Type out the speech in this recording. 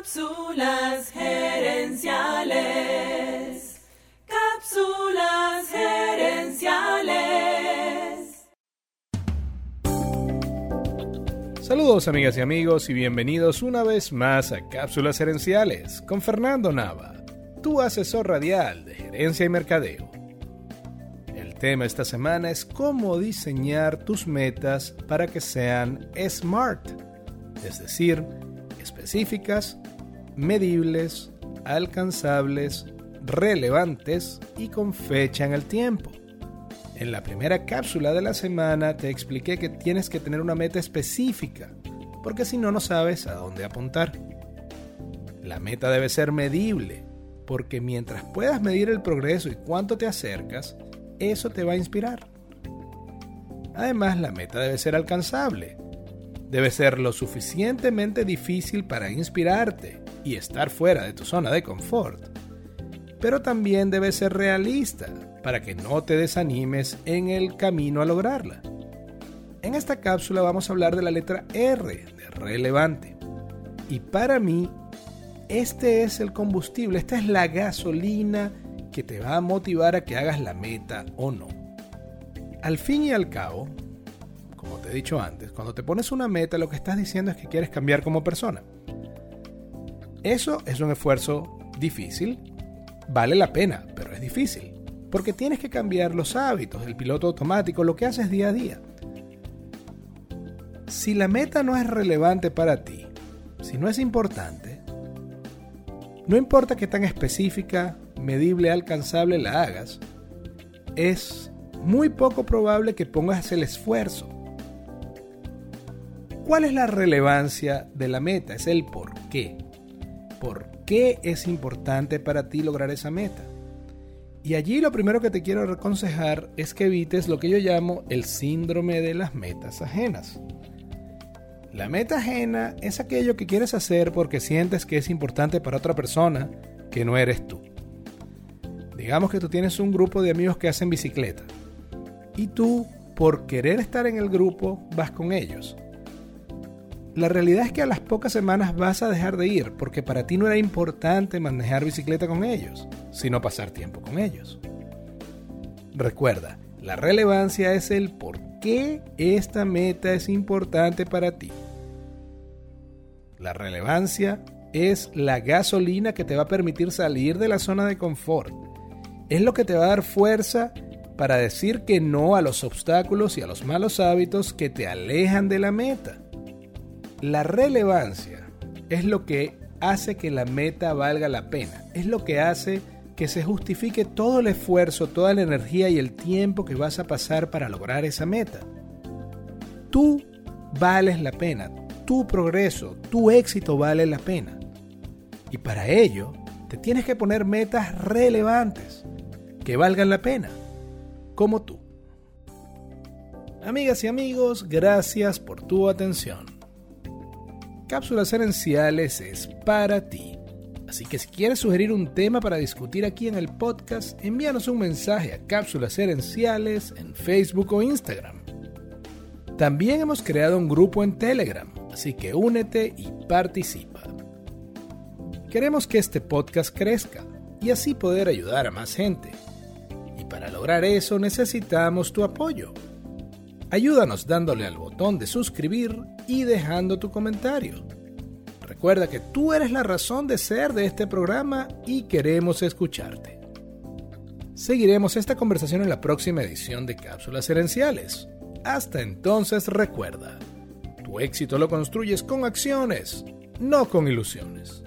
Cápsulas gerenciales. Cápsulas gerenciales. Saludos amigas y amigos y bienvenidos una vez más a Cápsulas gerenciales con Fernando Nava, tu asesor radial de gerencia y mercadeo. El tema esta semana es cómo diseñar tus metas para que sean SMART, es decir, específicas, medibles, alcanzables, relevantes y con fecha en el tiempo. En la primera cápsula de la semana te expliqué que tienes que tener una meta específica, porque si no, no sabes a dónde apuntar. La meta debe ser medible, porque mientras puedas medir el progreso y cuánto te acercas, eso te va a inspirar. Además, la meta debe ser alcanzable, debe ser lo suficientemente difícil para inspirarte y estar fuera de tu zona de confort, pero también debe ser realista para que no te desanimes en el camino a lograrla. En esta cápsula vamos a hablar de la letra R de relevante. Y para mí, este es el combustible, esta es la gasolina que te va a motivar a que hagas la meta o no. Al fin y al cabo, como te he dicho antes, cuando te pones una meta lo que estás diciendo es que quieres cambiar como persona. Eso es un esfuerzo difícil, vale la pena, pero es difícil, porque tienes que cambiar los hábitos, el piloto automático, lo que haces día a día. Si la meta no es relevante para ti, si no es importante, no importa qué tan específica, medible, alcanzable la hagas, es muy poco probable que pongas el esfuerzo ¿Cuál es la relevancia de la meta? Es el por qué. ¿Por qué es importante para ti lograr esa meta? Y allí lo primero que te quiero aconsejar es que evites lo que yo llamo el síndrome de las metas ajenas. La meta ajena es aquello que quieres hacer porque sientes que es importante para otra persona que no eres tú. Digamos que tú tienes un grupo de amigos que hacen bicicleta y tú, por querer estar en el grupo, vas con ellos. La realidad es que a las pocas semanas vas a dejar de ir porque para ti no era importante manejar bicicleta con ellos, sino pasar tiempo con ellos. Recuerda, la relevancia es el por qué esta meta es importante para ti. La relevancia es la gasolina que te va a permitir salir de la zona de confort. Es lo que te va a dar fuerza para decir que no a los obstáculos y a los malos hábitos que te alejan de la meta. La relevancia es lo que hace que la meta valga la pena, es lo que hace que se justifique todo el esfuerzo, toda la energía y el tiempo que vas a pasar para lograr esa meta. Tú vales la pena, tu progreso, tu éxito vale la pena. Y para ello, te tienes que poner metas relevantes, que valgan la pena, como tú. Amigas y amigos, gracias por tu atención. Cápsulas Herenciales es para ti. Así que si quieres sugerir un tema para discutir aquí en el podcast, envíanos un mensaje a Cápsulas Herenciales en Facebook o Instagram. También hemos creado un grupo en Telegram, así que únete y participa. Queremos que este podcast crezca y así poder ayudar a más gente. Y para lograr eso necesitamos tu apoyo. Ayúdanos dándole al botón de suscribir y dejando tu comentario. Recuerda que tú eres la razón de ser de este programa y queremos escucharte. Seguiremos esta conversación en la próxima edición de Cápsulas Herenciales. Hasta entonces recuerda, tu éxito lo construyes con acciones, no con ilusiones.